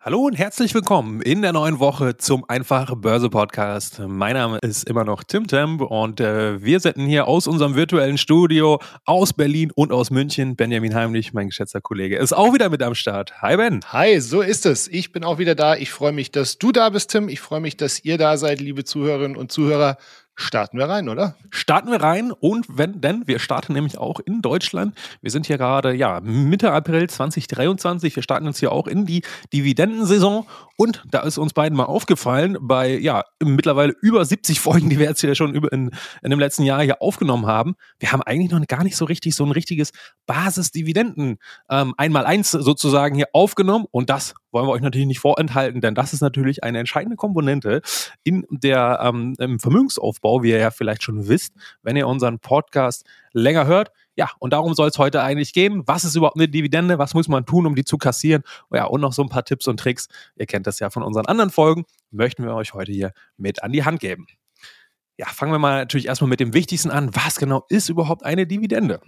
Hallo und herzlich willkommen in der neuen Woche zum Einfache Börse Podcast. Mein Name ist immer noch Tim Temp und äh, wir senden hier aus unserem virtuellen Studio aus Berlin und aus München. Benjamin Heimlich, mein geschätzter Kollege, ist auch wieder mit am Start. Hi Ben. Hi, so ist es. Ich bin auch wieder da. Ich freue mich, dass du da bist, Tim. Ich freue mich, dass ihr da seid, liebe Zuhörerinnen und Zuhörer. Starten wir rein, oder? Starten wir rein und wenn, denn wir starten nämlich auch in Deutschland. Wir sind hier gerade, ja, Mitte April 2023. Wir starten uns hier auch in die Dividendensaison und da ist uns beiden mal aufgefallen, bei, ja, mittlerweile über 70 Folgen, die wir jetzt hier schon über in, in dem letzten Jahr hier aufgenommen haben. Wir haben eigentlich noch gar nicht so richtig so ein richtiges Basisdividenden ähm, einmal eins sozusagen hier aufgenommen und das wollen wir euch natürlich nicht vorenthalten, denn das ist natürlich eine entscheidende Komponente in der ähm, im Vermögensaufbau, wie ihr ja vielleicht schon wisst, wenn ihr unseren Podcast länger hört. Ja, und darum soll es heute eigentlich gehen. Was ist überhaupt eine Dividende? Was muss man tun, um die zu kassieren? Ja, und noch so ein paar Tipps und Tricks. Ihr kennt das ja von unseren anderen Folgen. Möchten wir euch heute hier mit an die Hand geben. Ja, fangen wir mal natürlich erstmal mit dem Wichtigsten an. Was genau ist überhaupt eine Dividende?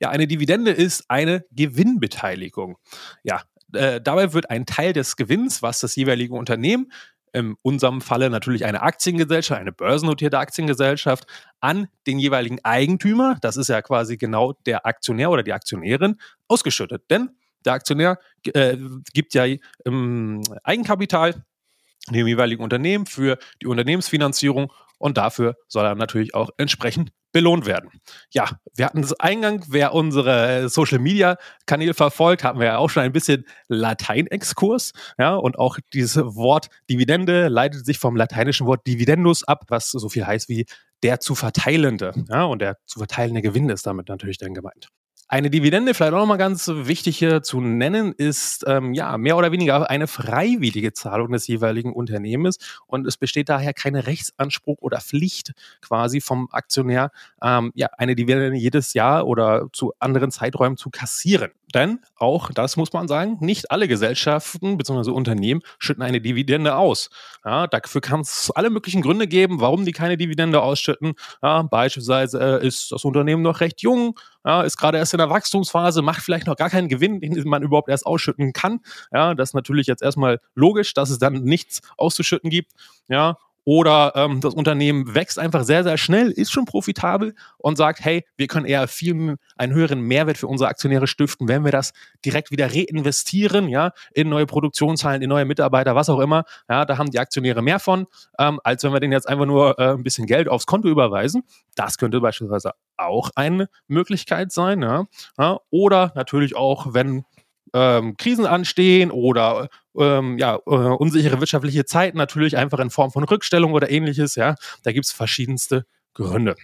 Ja, eine Dividende ist eine Gewinnbeteiligung. Ja, äh, dabei wird ein Teil des Gewinns, was das jeweilige Unternehmen, in unserem Falle natürlich eine Aktiengesellschaft, eine börsennotierte Aktiengesellschaft, an den jeweiligen Eigentümer, das ist ja quasi genau der Aktionär oder die Aktionärin, ausgeschüttet. Denn der Aktionär äh, gibt ja ähm, Eigenkapital dem jeweiligen Unternehmen für die Unternehmensfinanzierung und dafür soll er natürlich auch entsprechend belohnt werden. Ja, wir hatten das Eingang, wer unsere Social Media Kanäle verfolgt, hatten wir ja auch schon ein bisschen Lateinexkurs, ja, und auch dieses Wort Dividende leitet sich vom lateinischen Wort Dividendus ab, was so viel heißt wie der zu verteilende, ja, und der zu verteilende Gewinn ist damit natürlich dann gemeint. Eine Dividende, vielleicht auch nochmal ganz wichtig hier zu nennen, ist ähm, ja mehr oder weniger eine freiwillige Zahlung des jeweiligen Unternehmens und es besteht daher kein Rechtsanspruch oder Pflicht quasi vom Aktionär, ähm, ja, eine Dividende jedes Jahr oder zu anderen Zeiträumen zu kassieren. Denn auch, das muss man sagen, nicht alle Gesellschaften bzw. Unternehmen schütten eine Dividende aus. Ja, dafür kann es alle möglichen Gründe geben, warum die keine Dividende ausschütten. Ja, beispielsweise äh, ist das Unternehmen noch recht jung, ja, ist gerade erst in der Wachstumsphase, macht vielleicht noch gar keinen Gewinn, den man überhaupt erst ausschütten kann. Ja, das ist natürlich jetzt erstmal logisch, dass es dann nichts auszuschütten gibt. Ja, oder ähm, das Unternehmen wächst einfach sehr, sehr schnell, ist schon profitabel und sagt, hey, wir können eher viel einen höheren Mehrwert für unsere Aktionäre stiften, wenn wir das direkt wieder reinvestieren, ja, in neue Produktionshallen, in neue Mitarbeiter, was auch immer. Ja, da haben die Aktionäre mehr von, ähm, als wenn wir denen jetzt einfach nur äh, ein bisschen Geld aufs Konto überweisen. Das könnte beispielsweise auch eine Möglichkeit sein. Ja. ja oder natürlich auch, wenn ähm, Krisen anstehen oder ähm, ja, äh, unsichere wirtschaftliche Zeiten, natürlich einfach in Form von Rückstellung oder ähnliches, ja, da gibt es verschiedenste Gründe.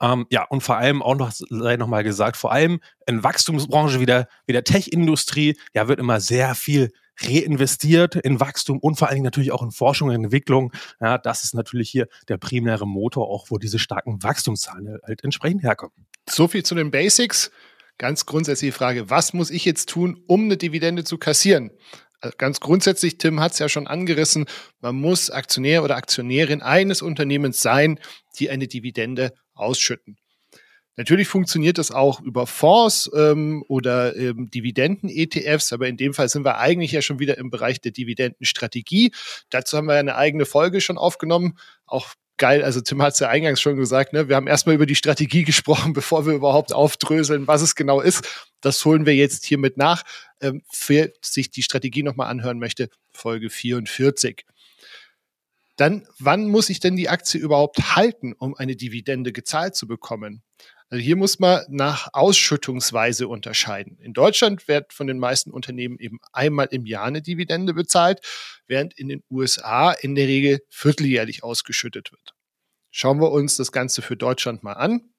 Ähm, ja, und vor allem auch noch, sei nochmal gesagt, vor allem in Wachstumsbranche wie der, der Tech-Industrie, ja, wird immer sehr viel reinvestiert in Wachstum und vor allen Dingen natürlich auch in Forschung und Entwicklung. Ja, das ist natürlich hier der primäre Motor, auch wo diese starken Wachstumszahlen halt entsprechend herkommen. So viel zu den Basics ganz grundsätzliche Frage, was muss ich jetzt tun, um eine Dividende zu kassieren? Also ganz grundsätzlich, Tim hat es ja schon angerissen, man muss Aktionär oder Aktionärin eines Unternehmens sein, die eine Dividende ausschütten. Natürlich funktioniert das auch über Fonds ähm, oder ähm, Dividenden-ETFs, aber in dem Fall sind wir eigentlich ja schon wieder im Bereich der Dividendenstrategie. Dazu haben wir eine eigene Folge schon aufgenommen. Auch geil. Also Tim hat es ja eingangs schon gesagt, ne? wir haben erstmal über die Strategie gesprochen, bevor wir überhaupt aufdröseln, was es genau ist. Das holen wir jetzt hiermit nach. Ähm, wer sich die Strategie nochmal anhören möchte, Folge 44. Dann, wann muss ich denn die Aktie überhaupt halten, um eine Dividende gezahlt zu bekommen? Also hier muss man nach Ausschüttungsweise unterscheiden. In Deutschland wird von den meisten Unternehmen eben einmal im Jahr eine Dividende bezahlt, während in den USA in der Regel vierteljährlich ausgeschüttet wird. Schauen wir uns das Ganze für Deutschland mal an.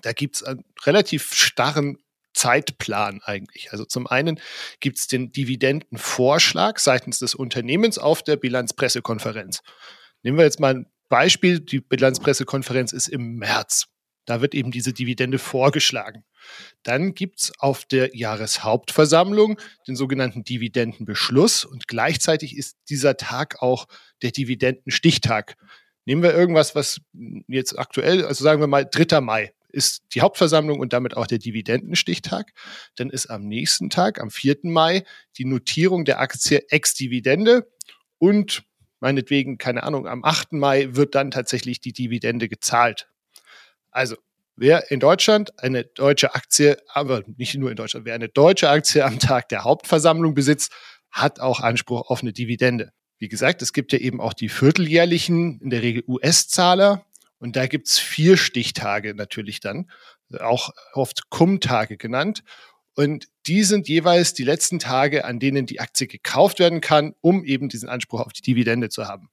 Da gibt es einen relativ starren Zeitplan eigentlich. Also zum einen gibt es den Dividendenvorschlag seitens des Unternehmens auf der Bilanzpressekonferenz. Nehmen wir jetzt mal ein Beispiel. Die Bilanzpressekonferenz ist im März. Da wird eben diese Dividende vorgeschlagen. Dann gibt es auf der Jahreshauptversammlung den sogenannten Dividendenbeschluss und gleichzeitig ist dieser Tag auch der Dividendenstichtag. Nehmen wir irgendwas, was jetzt aktuell, also sagen wir mal 3. Mai ist die Hauptversammlung und damit auch der Dividendenstichtag. Dann ist am nächsten Tag, am 4. Mai, die Notierung der Aktie ex-Dividende und meinetwegen, keine Ahnung, am 8. Mai wird dann tatsächlich die Dividende gezahlt. Also, wer in Deutschland eine deutsche Aktie, aber nicht nur in Deutschland, wer eine deutsche Aktie am Tag der Hauptversammlung besitzt, hat auch Anspruch auf eine Dividende. Wie gesagt, es gibt ja eben auch die vierteljährlichen, in der Regel US-Zahler. Und da gibt's vier Stichtage natürlich dann, auch oft Cum-Tage genannt. Und die sind jeweils die letzten Tage, an denen die Aktie gekauft werden kann, um eben diesen Anspruch auf die Dividende zu haben.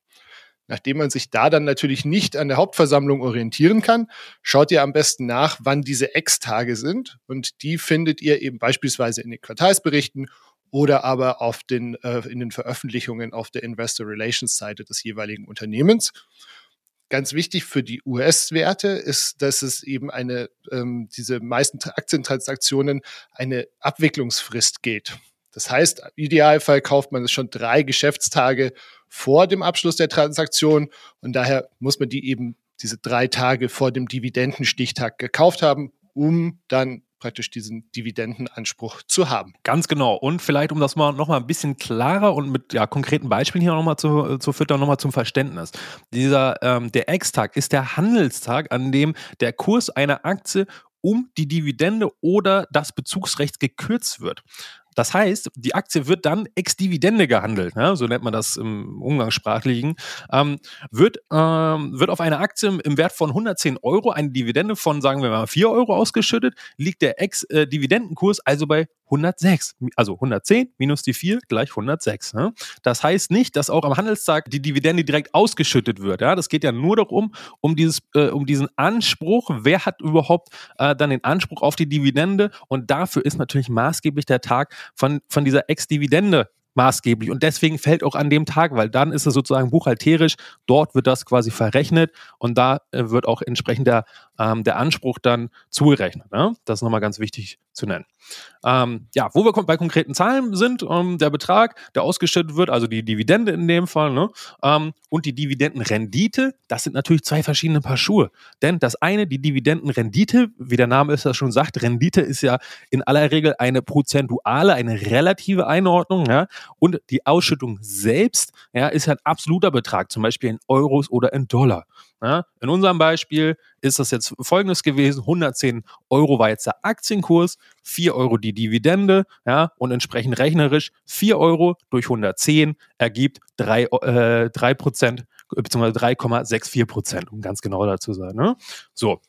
Nachdem man sich da dann natürlich nicht an der Hauptversammlung orientieren kann, schaut ihr am besten nach, wann diese Ex-Tage sind. Und die findet ihr eben beispielsweise in den Quartalsberichten oder aber auf den, äh, in den Veröffentlichungen auf der Investor Relations Seite des jeweiligen Unternehmens. Ganz wichtig für die US-Werte ist, dass es eben eine, ähm, diese meisten Aktientransaktionen eine Abwicklungsfrist geht. Das heißt, im Idealfall kauft man es schon drei Geschäftstage vor dem Abschluss der Transaktion und daher muss man die eben diese drei Tage vor dem Dividendenstichtag gekauft haben, um dann praktisch diesen Dividendenanspruch zu haben. Ganz genau. Und vielleicht, um das mal noch mal ein bisschen klarer und mit ja, konkreten Beispielen hier nochmal zu, zu füttern, nochmal zum Verständnis. Dieser, ähm, der Ex-Tag ist der Handelstag, an dem der Kurs einer Aktie um die Dividende oder das Bezugsrecht gekürzt wird. Das heißt, die Aktie wird dann ex-Dividende gehandelt, ja, so nennt man das im Umgangssprachlichen, ähm, wird, ähm, wird auf eine Aktie im Wert von 110 Euro eine Dividende von, sagen wir mal, 4 Euro ausgeschüttet, liegt der Ex-Dividendenkurs also bei 106. Also 110 minus die 4 gleich 106. Ne? Das heißt nicht, dass auch am Handelstag die Dividende direkt ausgeschüttet wird. Ja? Das geht ja nur darum, um, dieses, äh, um diesen Anspruch, wer hat überhaupt äh, dann den Anspruch auf die Dividende und dafür ist natürlich maßgeblich der Tag von, von dieser Ex-Dividende maßgeblich. Und deswegen fällt auch an dem Tag, weil dann ist es sozusagen buchhalterisch, dort wird das quasi verrechnet und da äh, wird auch entsprechend der, ähm, der Anspruch dann zugerechnet. Ne? Das ist nochmal ganz wichtig zu nennen. Ähm, ja, wo wir bei konkreten Zahlen sind, ähm, der Betrag, der ausgeschüttet wird, also die Dividende in dem Fall, ne, ähm, und die Dividendenrendite, das sind natürlich zwei verschiedene Paar Schuhe. Denn das eine, die Dividendenrendite, wie der Name es ja schon sagt, Rendite ist ja in aller Regel eine prozentuale, eine relative Einordnung, ja, und die Ausschüttung selbst, ja, ist ein absoluter Betrag, zum Beispiel in Euros oder in Dollar. Ja, in unserem Beispiel ist das jetzt folgendes gewesen: 110 Euro war jetzt der Aktienkurs, 4 Euro die Dividende, ja, und entsprechend rechnerisch 4 Euro durch 110 ergibt 3, äh, 3 Prozent, beziehungsweise 3,64 Prozent, um ganz genau dazu zu sein. Ne? So.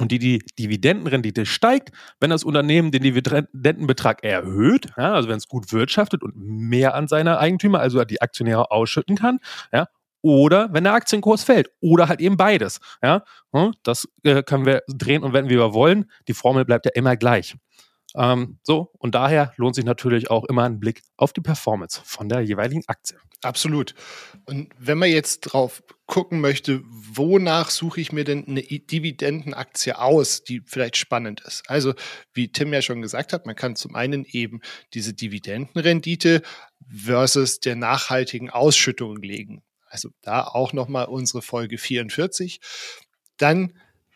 Und die, die Dividendenrendite steigt, wenn das Unternehmen den Dividendenbetrag erhöht, ja, also wenn es gut wirtschaftet und mehr an seine Eigentümer, also die Aktionäre ausschütten kann, ja, oder wenn der Aktienkurs fällt oder halt eben beides. Ja, hm, das äh, können wir drehen und wenden, wie wir wollen. Die Formel bleibt ja immer gleich. Ähm, so, und daher lohnt sich natürlich auch immer ein Blick auf die Performance von der jeweiligen Aktie. Absolut. Und wenn man jetzt drauf gucken möchte, wonach suche ich mir denn eine Dividendenaktie aus, die vielleicht spannend ist? Also, wie Tim ja schon gesagt hat, man kann zum einen eben diese Dividendenrendite versus der nachhaltigen Ausschüttung legen. Also da auch nochmal unsere Folge 44. Dann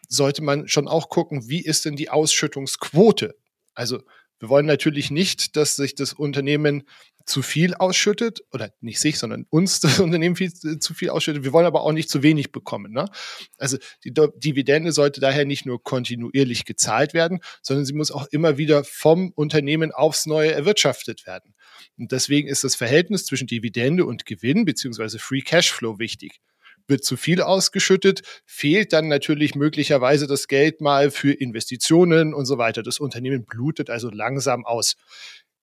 sollte man schon auch gucken, wie ist denn die Ausschüttungsquote? Also wir wollen natürlich nicht, dass sich das Unternehmen zu viel ausschüttet, oder nicht sich, sondern uns das Unternehmen viel, zu viel ausschüttet. Wir wollen aber auch nicht zu wenig bekommen. Ne? Also die Dividende sollte daher nicht nur kontinuierlich gezahlt werden, sondern sie muss auch immer wieder vom Unternehmen aufs Neue erwirtschaftet werden. Und deswegen ist das Verhältnis zwischen Dividende und Gewinn beziehungsweise Free Cashflow wichtig. Wird zu viel ausgeschüttet, fehlt dann natürlich möglicherweise das Geld mal für Investitionen und so weiter. Das Unternehmen blutet also langsam aus.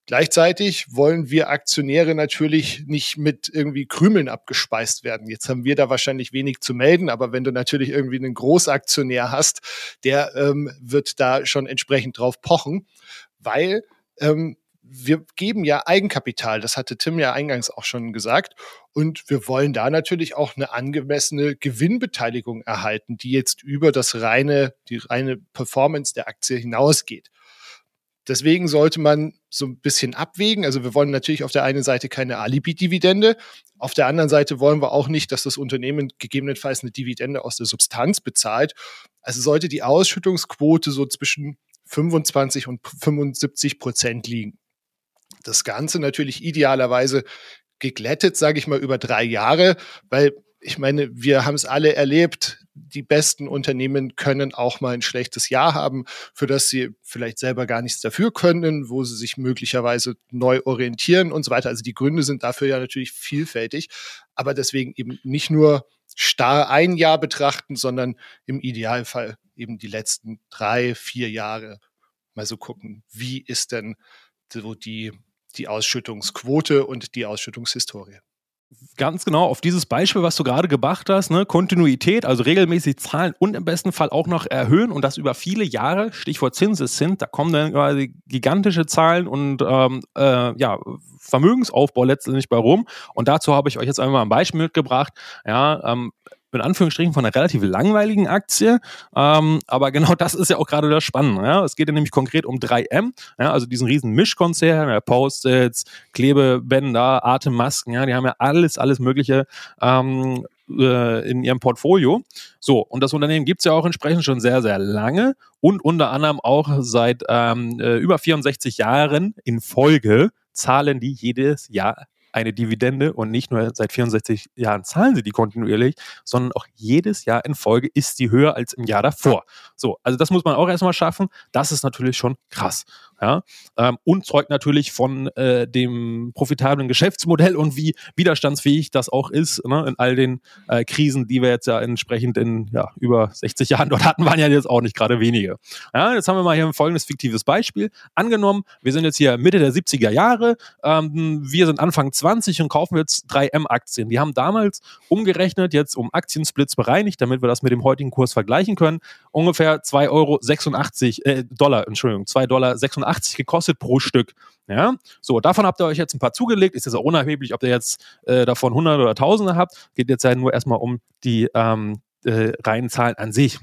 Gleichzeitig wollen wir Aktionäre natürlich nicht mit irgendwie Krümeln abgespeist werden. Jetzt haben wir da wahrscheinlich wenig zu melden, aber wenn du natürlich irgendwie einen Großaktionär hast, der ähm, wird da schon entsprechend drauf pochen, weil ähm, wir geben ja Eigenkapital, das hatte Tim ja eingangs auch schon gesagt. Und wir wollen da natürlich auch eine angemessene Gewinnbeteiligung erhalten, die jetzt über das reine, die reine Performance der Aktie hinausgeht. Deswegen sollte man so ein bisschen abwägen. Also wir wollen natürlich auf der einen Seite keine Alibi-Dividende. Auf der anderen Seite wollen wir auch nicht, dass das Unternehmen gegebenenfalls eine Dividende aus der Substanz bezahlt. Also sollte die Ausschüttungsquote so zwischen 25 und 75 Prozent liegen. Das Ganze natürlich idealerweise geglättet, sage ich mal, über drei Jahre, weil ich meine, wir haben es alle erlebt. Die besten Unternehmen können auch mal ein schlechtes Jahr haben, für das sie vielleicht selber gar nichts dafür können, wo sie sich möglicherweise neu orientieren und so weiter. Also die Gründe sind dafür ja natürlich vielfältig, aber deswegen eben nicht nur starr ein Jahr betrachten, sondern im Idealfall eben die letzten drei, vier Jahre mal so gucken, wie ist denn so die, die Ausschüttungsquote und die Ausschüttungshistorie. Ganz genau, auf dieses Beispiel, was du gerade gebracht hast, ne, Kontinuität, also regelmäßig zahlen und im besten Fall auch noch erhöhen und das über viele Jahre, Stichwort Zinseszins, da kommen dann quasi gigantische Zahlen und ähm, äh, ja, Vermögensaufbau letztendlich bei rum. Und dazu habe ich euch jetzt einmal ein Beispiel mitgebracht. Ja, ähm, in Anführungsstrichen von einer relativ langweiligen Aktie. Ähm, aber genau das ist ja auch gerade das Spannende. Ja? Es geht ja nämlich konkret um 3M, ja? also diesen riesen Mischkonzern, ja, Post-its, Klebebänder, Atemmasken, ja, die haben ja alles, alles Mögliche ähm, äh, in ihrem Portfolio. So, und das Unternehmen gibt es ja auch entsprechend schon sehr, sehr lange und unter anderem auch seit ähm, äh, über 64 Jahren in Folge zahlen die jedes Jahr eine Dividende und nicht nur seit 64 Jahren zahlen sie die kontinuierlich, sondern auch jedes Jahr in Folge ist sie höher als im Jahr davor. So, also das muss man auch erstmal schaffen. Das ist natürlich schon krass. Ja? Ähm, und zeugt natürlich von äh, dem profitablen Geschäftsmodell und wie widerstandsfähig das auch ist ne? in all den äh, Krisen, die wir jetzt ja entsprechend in ja, über 60 Jahren dort hatten, waren ja jetzt auch nicht gerade wenige. Ja, jetzt haben wir mal hier ein folgendes fiktives Beispiel. Angenommen, wir sind jetzt hier Mitte der 70er Jahre, ähm, wir sind Anfang 20 und kaufen jetzt 3M-Aktien. Die haben damals umgerechnet, jetzt um Aktiensplits bereinigt, damit wir das mit dem heutigen Kurs vergleichen können, ungefähr 2,86 Euro, äh, Dollar, Entschuldigung, 2,86 Dollar 80 gekostet pro Stück. Ja, so, davon habt ihr euch jetzt ein paar zugelegt. Ist jetzt auch unerheblich, ob ihr jetzt äh, davon 100 oder Tausende habt. Geht jetzt ja nur erstmal um die ähm, äh, reinen Zahlen an sich.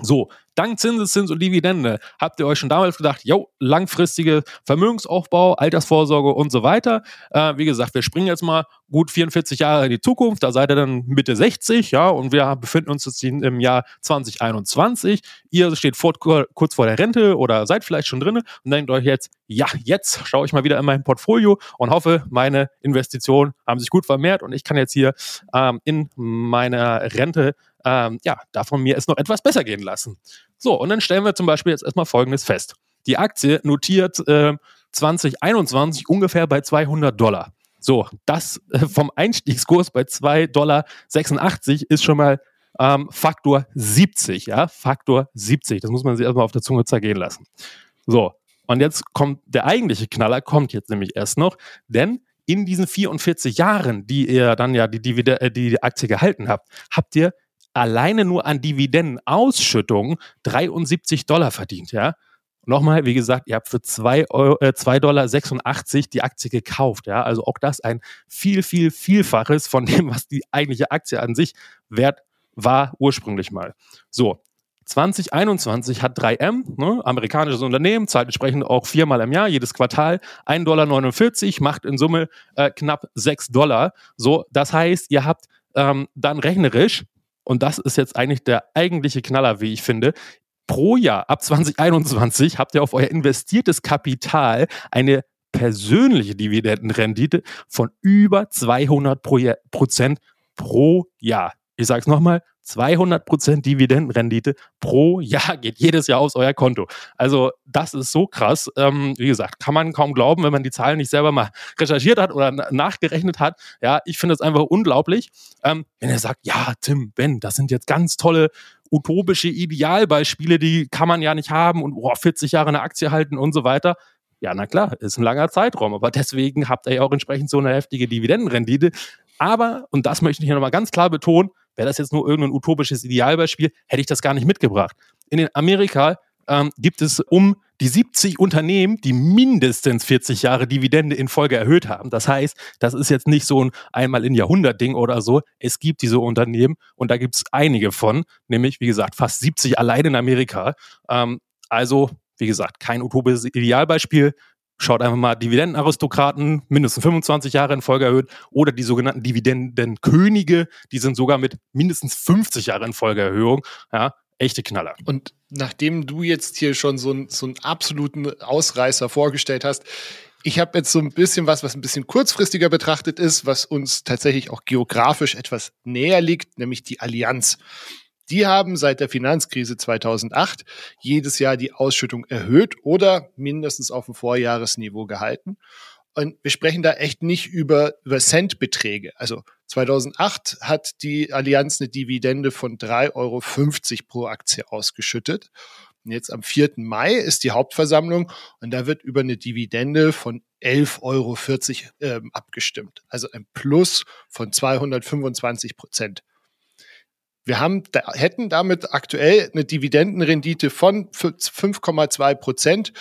So, dank Zinseszins und Dividende habt ihr euch schon damals gedacht, jo, langfristige Vermögensaufbau, Altersvorsorge und so weiter. Äh, wie gesagt, wir springen jetzt mal gut 44 Jahre in die Zukunft, da seid ihr dann Mitte 60, ja, und wir befinden uns jetzt im Jahr 2021. Ihr steht vor, kurz vor der Rente oder seid vielleicht schon drin und denkt euch jetzt, ja, jetzt schaue ich mal wieder in mein Portfolio und hoffe, meine Investitionen haben sich gut vermehrt und ich kann jetzt hier ähm, in meiner Rente ähm, ja, davon mir es noch etwas besser gehen lassen. So, und dann stellen wir zum Beispiel jetzt erstmal Folgendes fest. Die Aktie notiert äh, 2021 ungefähr bei 200 Dollar. So, das äh, vom Einstiegskurs bei 2,86 Dollar ist schon mal ähm, Faktor 70, ja, Faktor 70. Das muss man sich erstmal auf der Zunge zergehen lassen. So, und jetzt kommt der eigentliche Knaller, kommt jetzt nämlich erst noch, denn in diesen 44 Jahren, die ihr dann ja die, die, äh, die Aktie gehalten habt, habt ihr alleine nur an Dividendenausschüttungen 73 Dollar verdient, ja. Nochmal, wie gesagt, ihr habt für 2,86 äh, 2 Dollar die Aktie gekauft, ja. Also auch das ein viel, viel, Vielfaches von dem, was die eigentliche Aktie an sich wert war ursprünglich mal. So, 2021 hat 3M, ne, amerikanisches Unternehmen, zahlt entsprechend auch viermal im Jahr, jedes Quartal, 1,49 Dollar, macht in Summe äh, knapp 6 Dollar. So, das heißt, ihr habt ähm, dann rechnerisch und das ist jetzt eigentlich der eigentliche Knaller, wie ich finde, pro Jahr ab 2021 habt ihr auf euer investiertes Kapital eine persönliche Dividendenrendite von über 200 Prozent pro Jahr. Ich sage es nochmal, 200% Dividendenrendite pro Jahr geht jedes Jahr aufs euer Konto. Also das ist so krass. Ähm, wie gesagt, kann man kaum glauben, wenn man die Zahlen nicht selber mal recherchiert hat oder nachgerechnet hat. Ja, ich finde es einfach unglaublich. Ähm, wenn er sagt, ja, Tim, Ben, das sind jetzt ganz tolle utopische Idealbeispiele, die kann man ja nicht haben und boah, 40 Jahre eine Aktie halten und so weiter. Ja, na klar, ist ein langer Zeitraum, aber deswegen habt ihr ja auch entsprechend so eine heftige Dividendenrendite. Aber, und das möchte ich hier nochmal ganz klar betonen, wäre das jetzt nur irgendein utopisches Idealbeispiel, hätte ich das gar nicht mitgebracht. In Amerika ähm, gibt es um die 70 Unternehmen, die mindestens 40 Jahre Dividende in Folge erhöht haben. Das heißt, das ist jetzt nicht so ein einmal in Jahrhundert Ding oder so. Es gibt diese Unternehmen und da gibt es einige von, nämlich wie gesagt fast 70 allein in Amerika. Ähm, also wie gesagt, kein utopisches Idealbeispiel. Schaut einfach mal Dividendenaristokraten, mindestens 25 Jahre in Folge erhöht, oder die sogenannten Dividendenkönige, die sind sogar mit mindestens 50 Jahre in Folgeerhöhung. Ja, echte Knaller. Und nachdem du jetzt hier schon so, ein, so einen absoluten Ausreißer vorgestellt hast, ich habe jetzt so ein bisschen was, was ein bisschen kurzfristiger betrachtet ist, was uns tatsächlich auch geografisch etwas näher liegt, nämlich die Allianz. Die haben seit der Finanzkrise 2008 jedes Jahr die Ausschüttung erhöht oder mindestens auf dem Vorjahresniveau gehalten. Und wir sprechen da echt nicht über, über Centbeträge. Also 2008 hat die Allianz eine Dividende von 3,50 Euro pro Aktie ausgeschüttet. Und jetzt am 4. Mai ist die Hauptversammlung und da wird über eine Dividende von 11,40 Euro äh, abgestimmt. Also ein Plus von 225 Prozent. Wir haben, da, hätten damit aktuell eine Dividendenrendite von 5,2 Prozent.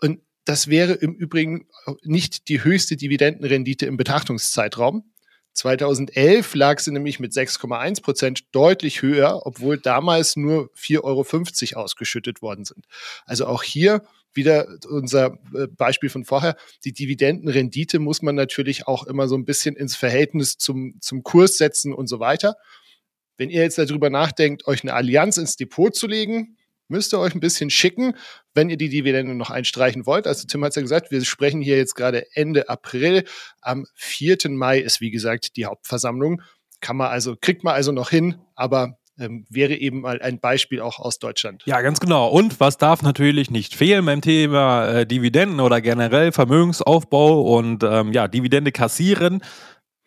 Und das wäre im Übrigen nicht die höchste Dividendenrendite im Betrachtungszeitraum. 2011 lag sie nämlich mit 6,1 Prozent deutlich höher, obwohl damals nur 4,50 Euro ausgeschüttet worden sind. Also auch hier wieder unser äh, Beispiel von vorher. Die Dividendenrendite muss man natürlich auch immer so ein bisschen ins Verhältnis zum, zum Kurs setzen und so weiter. Wenn ihr jetzt darüber nachdenkt, euch eine Allianz ins Depot zu legen, müsst ihr euch ein bisschen schicken, wenn ihr die Dividende noch einstreichen wollt. Also Tim hat es ja gesagt, wir sprechen hier jetzt gerade Ende April. Am 4. Mai ist, wie gesagt, die Hauptversammlung. Kann man also, kriegt man also noch hin, aber ähm, wäre eben mal ein Beispiel auch aus Deutschland. Ja, ganz genau. Und was darf natürlich nicht fehlen beim Thema äh, Dividenden oder generell Vermögensaufbau und ähm, ja, Dividende kassieren?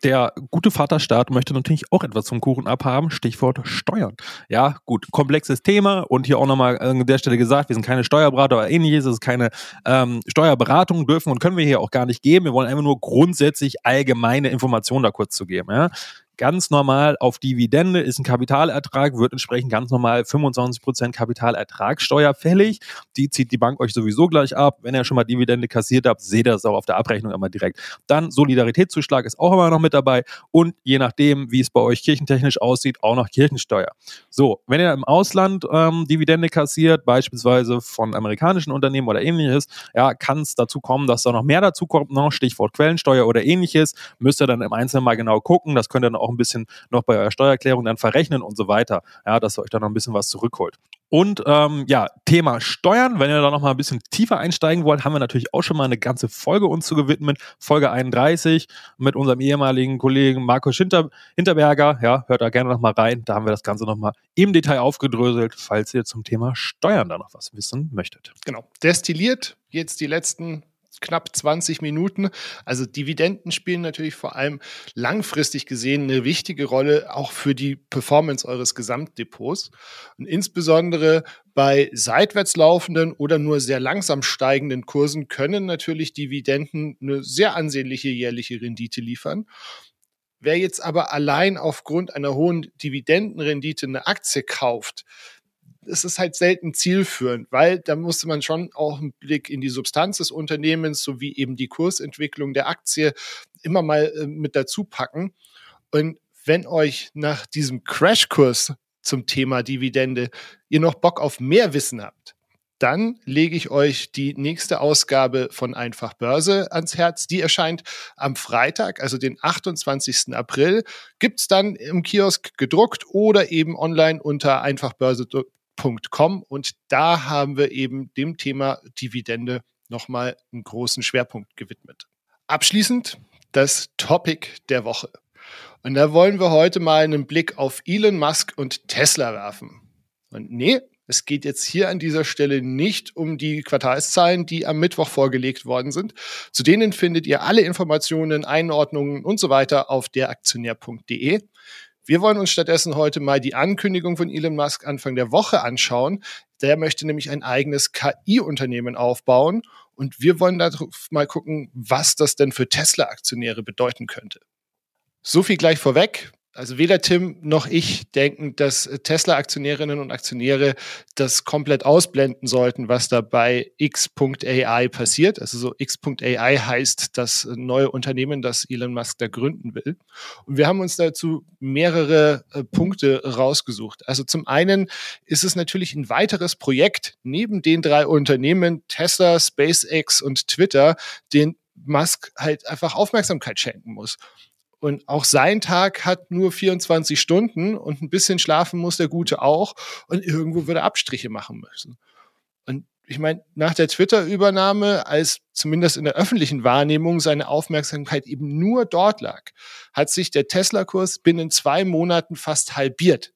Der gute Vaterstaat möchte natürlich auch etwas zum Kuchen abhaben. Stichwort Steuern. Ja, gut, komplexes Thema und hier auch nochmal an der Stelle gesagt, wir sind keine Steuerberater oder ähnliches, es ist keine ähm, Steuerberatung, dürfen und können wir hier auch gar nicht geben. Wir wollen einfach nur grundsätzlich allgemeine Informationen da kurz zu geben. Ja ganz normal auf Dividende ist ein Kapitalertrag, wird entsprechend ganz normal 25% Kapitalertragssteuer fällig. Die zieht die Bank euch sowieso gleich ab. Wenn ihr schon mal Dividende kassiert habt, seht ihr das auch auf der Abrechnung immer direkt. Dann Solidaritätszuschlag ist auch immer noch mit dabei und je nachdem, wie es bei euch kirchentechnisch aussieht, auch noch Kirchensteuer. So, wenn ihr im Ausland ähm, Dividende kassiert, beispielsweise von amerikanischen Unternehmen oder ähnliches, ja, kann es dazu kommen, dass da noch mehr dazu kommt, noch Stichwort Quellensteuer oder ähnliches, müsst ihr dann im Einzelnen mal genau gucken. Das könnt ihr dann auch ein bisschen noch bei eurer Steuererklärung dann verrechnen und so weiter. Ja, dass ihr euch da noch ein bisschen was zurückholt. Und ähm, ja, Thema Steuern, wenn ihr da noch mal ein bisschen tiefer einsteigen wollt, haben wir natürlich auch schon mal eine ganze Folge uns zu gewidmet. Folge 31 mit unserem ehemaligen Kollegen Markus Hinter Hinterberger. Ja, hört da gerne noch mal rein. Da haben wir das Ganze noch mal im Detail aufgedröselt, falls ihr zum Thema Steuern da noch was wissen möchtet. Genau. Destilliert jetzt die letzten knapp 20 Minuten. Also Dividenden spielen natürlich vor allem langfristig gesehen eine wichtige Rolle, auch für die Performance eures Gesamtdepots. Und insbesondere bei seitwärts laufenden oder nur sehr langsam steigenden Kursen können natürlich Dividenden eine sehr ansehnliche jährliche Rendite liefern. Wer jetzt aber allein aufgrund einer hohen Dividendenrendite eine Aktie kauft, es ist halt selten zielführend, weil da musste man schon auch einen Blick in die Substanz des Unternehmens sowie eben die Kursentwicklung der Aktie immer mal äh, mit dazu packen. Und wenn euch nach diesem Crashkurs zum Thema Dividende ihr noch Bock auf mehr Wissen habt, dann lege ich euch die nächste Ausgabe von Einfach Börse ans Herz. Die erscheint am Freitag, also den 28. April. Gibt es dann im Kiosk gedruckt oder eben online unter einfachbörse.de Com und da haben wir eben dem Thema Dividende nochmal einen großen Schwerpunkt gewidmet. Abschließend das Topic der Woche. Und da wollen wir heute mal einen Blick auf Elon Musk und Tesla werfen. Und nee, es geht jetzt hier an dieser Stelle nicht um die Quartalszahlen, die am Mittwoch vorgelegt worden sind. Zu denen findet ihr alle Informationen, Einordnungen und so weiter auf deraktionär.de. Wir wollen uns stattdessen heute mal die Ankündigung von Elon Musk Anfang der Woche anschauen. Der möchte nämlich ein eigenes KI-Unternehmen aufbauen und wir wollen da mal gucken, was das denn für Tesla-Aktionäre bedeuten könnte. So viel gleich vorweg. Also weder Tim noch ich denken, dass Tesla-Aktionärinnen und Aktionäre das komplett ausblenden sollten, was da bei X.AI passiert. Also so X.AI heißt das neue Unternehmen, das Elon Musk da gründen will. Und wir haben uns dazu mehrere äh, Punkte rausgesucht. Also zum einen ist es natürlich ein weiteres Projekt neben den drei Unternehmen Tesla, SpaceX und Twitter, den Musk halt einfach Aufmerksamkeit schenken muss. Und auch sein Tag hat nur 24 Stunden und ein bisschen schlafen muss der Gute auch. Und irgendwo würde Abstriche machen müssen. Und ich meine, nach der Twitter-Übernahme, als zumindest in der öffentlichen Wahrnehmung seine Aufmerksamkeit eben nur dort lag, hat sich der Tesla-Kurs binnen zwei Monaten fast halbiert.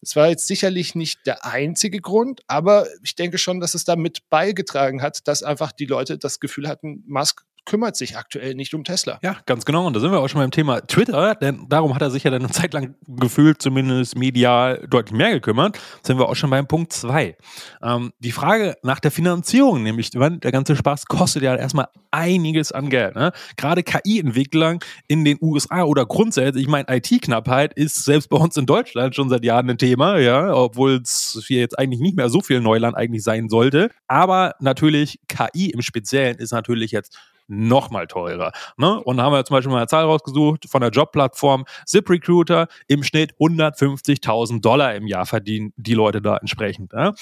Das war jetzt sicherlich nicht der einzige Grund, aber ich denke schon, dass es damit beigetragen hat, dass einfach die Leute das Gefühl hatten, Musk kümmert sich aktuell nicht um Tesla. Ja, ganz genau. Und da sind wir auch schon beim Thema Twitter, denn darum hat er sich ja dann eine Zeit lang gefühlt, zumindest medial, deutlich mehr gekümmert. Da sind wir auch schon beim Punkt zwei. Ähm, die Frage nach der Finanzierung, nämlich der ganze Spaß kostet ja erstmal einiges an Geld. Ne? Gerade KI-Entwicklern in den USA oder grundsätzlich, ich meine, IT-Knappheit ist selbst bei uns in Deutschland schon seit Jahren ein Thema, ja, obwohl es hier jetzt eigentlich nicht mehr so viel Neuland eigentlich sein sollte. Aber natürlich KI im Speziellen ist natürlich jetzt noch mal teurer. Ne? Und da haben wir zum Beispiel mal eine Zahl rausgesucht von der Jobplattform ZipRecruiter. Im Schnitt 150.000 Dollar im Jahr verdienen die Leute da entsprechend. Ja?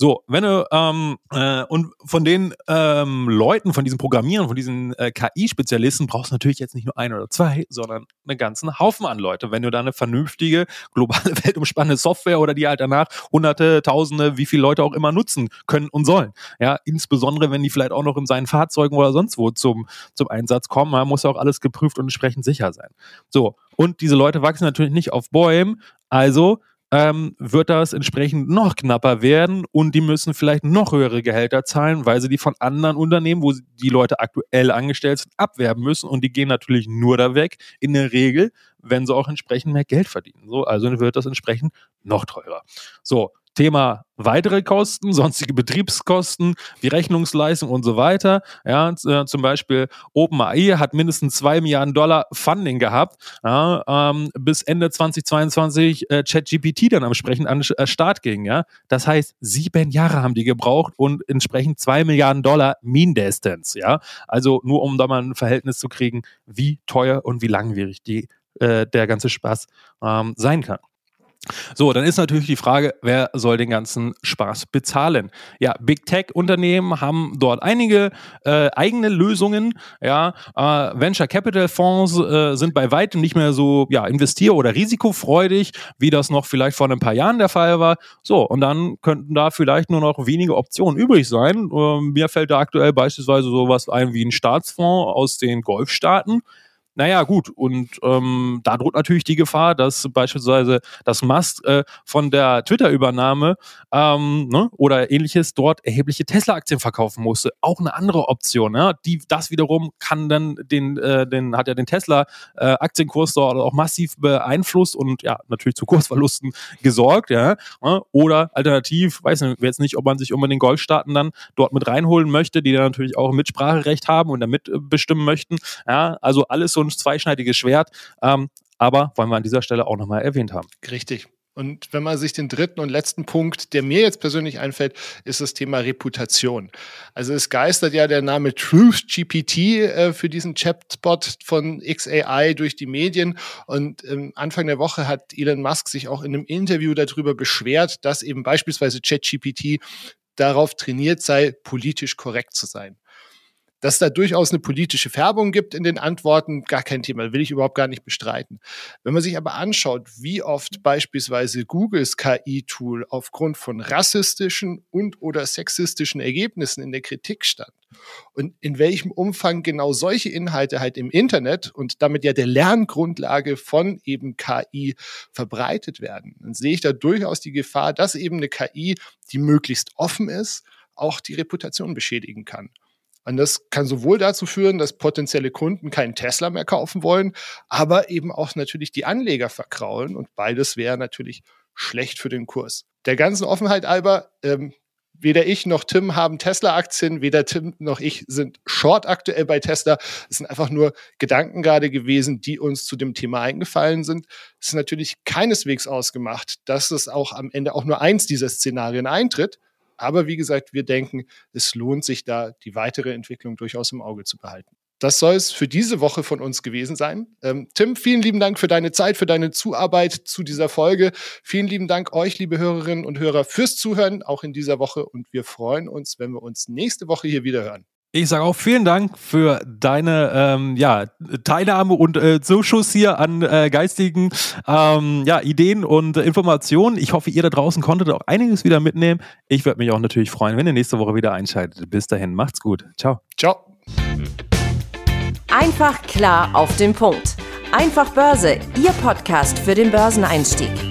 So, wenn du, ähm, äh, und von den ähm, Leuten, von diesen Programmierern, von diesen äh, KI-Spezialisten brauchst du natürlich jetzt nicht nur ein oder zwei, sondern einen ganzen Haufen an Leute. Wenn du da eine vernünftige, globale, weltumspannende Software oder die halt danach hunderte, tausende, wie viele Leute auch immer nutzen können und sollen. Ja, insbesondere wenn die vielleicht auch noch in seinen Fahrzeugen oder sonst wo zu zum, zum Einsatz kommen. Da muss auch alles geprüft und entsprechend sicher sein. So, und diese Leute wachsen natürlich nicht auf Bäumen, also ähm, wird das entsprechend noch knapper werden und die müssen vielleicht noch höhere Gehälter zahlen, weil sie die von anderen Unternehmen, wo die Leute aktuell angestellt sind, abwerben müssen und die gehen natürlich nur da weg, in der Regel, wenn sie auch entsprechend mehr Geld verdienen. So, also wird das entsprechend noch teurer. So, Thema weitere Kosten, sonstige Betriebskosten, die Rechnungsleistung und so weiter. Ja, äh, zum Beispiel OpenAI hat mindestens zwei Milliarden Dollar Funding gehabt, ja, ähm, bis Ende 2022 äh, ChatGPT dann entsprechend an äh, Start ging. Ja, das heißt, sieben Jahre haben die gebraucht und entsprechend zwei Milliarden Dollar mindestens. Ja, also nur um da mal ein Verhältnis zu kriegen, wie teuer und wie langwierig die äh, der ganze Spaß ähm, sein kann. So, dann ist natürlich die Frage, wer soll den ganzen Spaß bezahlen? Ja, Big Tech-Unternehmen haben dort einige äh, eigene Lösungen. Ja, äh, Venture Capital Fonds äh, sind bei weitem nicht mehr so ja, investier- oder risikofreudig, wie das noch vielleicht vor ein paar Jahren der Fall war. So, und dann könnten da vielleicht nur noch wenige Optionen übrig sein. Ähm, mir fällt da aktuell beispielsweise sowas ein wie ein Staatsfonds aus den Golfstaaten naja, gut, und ähm, da droht natürlich die Gefahr, dass beispielsweise das Mast äh, von der Twitter-Übernahme ähm, ne, oder ähnliches dort erhebliche Tesla-Aktien verkaufen musste. Auch eine andere Option. Ja? Die, das wiederum kann dann den, äh, den hat ja den Tesla-Aktienkurs äh, dort auch massiv beeinflusst und ja, natürlich zu Kursverlusten gesorgt. Ja? Oder alternativ, weiß nicht, jetzt nicht, ob man sich unbedingt Golfstaaten dann dort mit reinholen möchte, die dann natürlich auch Mitspracherecht haben und da mitbestimmen möchten. Ja? Also alles so ein zweischneidiges Schwert. Ähm, aber wollen wir an dieser Stelle auch nochmal erwähnt haben. Richtig. Und wenn man sich den dritten und letzten Punkt, der mir jetzt persönlich einfällt, ist das Thema Reputation. Also es geistert ja der Name Truth GPT äh, für diesen Chatbot von XAI durch die Medien. Und ähm, Anfang der Woche hat Elon Musk sich auch in einem Interview darüber beschwert, dass eben beispielsweise ChatGPT darauf trainiert sei, politisch korrekt zu sein. Dass da durchaus eine politische Färbung gibt in den Antworten, gar kein Thema, will ich überhaupt gar nicht bestreiten. Wenn man sich aber anschaut, wie oft beispielsweise Googles KI-Tool aufgrund von rassistischen und oder sexistischen Ergebnissen in der Kritik stand und in welchem Umfang genau solche Inhalte halt im Internet und damit ja der Lerngrundlage von eben KI verbreitet werden, dann sehe ich da durchaus die Gefahr, dass eben eine KI, die möglichst offen ist, auch die Reputation beschädigen kann. Und das kann sowohl dazu führen, dass potenzielle Kunden keinen Tesla mehr kaufen wollen, aber eben auch natürlich die Anleger verkraulen. Und beides wäre natürlich schlecht für den Kurs. Der ganzen Offenheit halber, ähm, weder ich noch Tim haben Tesla-Aktien, weder Tim noch ich sind short aktuell bei Tesla. Es sind einfach nur Gedanken gerade gewesen, die uns zu dem Thema eingefallen sind. Es ist natürlich keineswegs ausgemacht, dass es auch am Ende auch nur eins dieser Szenarien eintritt. Aber wie gesagt, wir denken, es lohnt sich da, die weitere Entwicklung durchaus im Auge zu behalten. Das soll es für diese Woche von uns gewesen sein. Ähm, Tim, vielen lieben Dank für deine Zeit, für deine Zuarbeit zu dieser Folge. Vielen lieben Dank euch, liebe Hörerinnen und Hörer, fürs Zuhören, auch in dieser Woche. Und wir freuen uns, wenn wir uns nächste Woche hier wieder hören. Ich sage auch vielen Dank für deine ähm, ja, Teilnahme und äh, Zuschuss hier an äh, geistigen ähm, ja, Ideen und äh, Informationen. Ich hoffe, ihr da draußen konntet auch einiges wieder mitnehmen. Ich würde mich auch natürlich freuen, wenn ihr nächste Woche wieder einschaltet. Bis dahin, macht's gut. Ciao. Ciao. Einfach klar auf den Punkt. Einfach Börse, Ihr Podcast für den Börseneinstieg.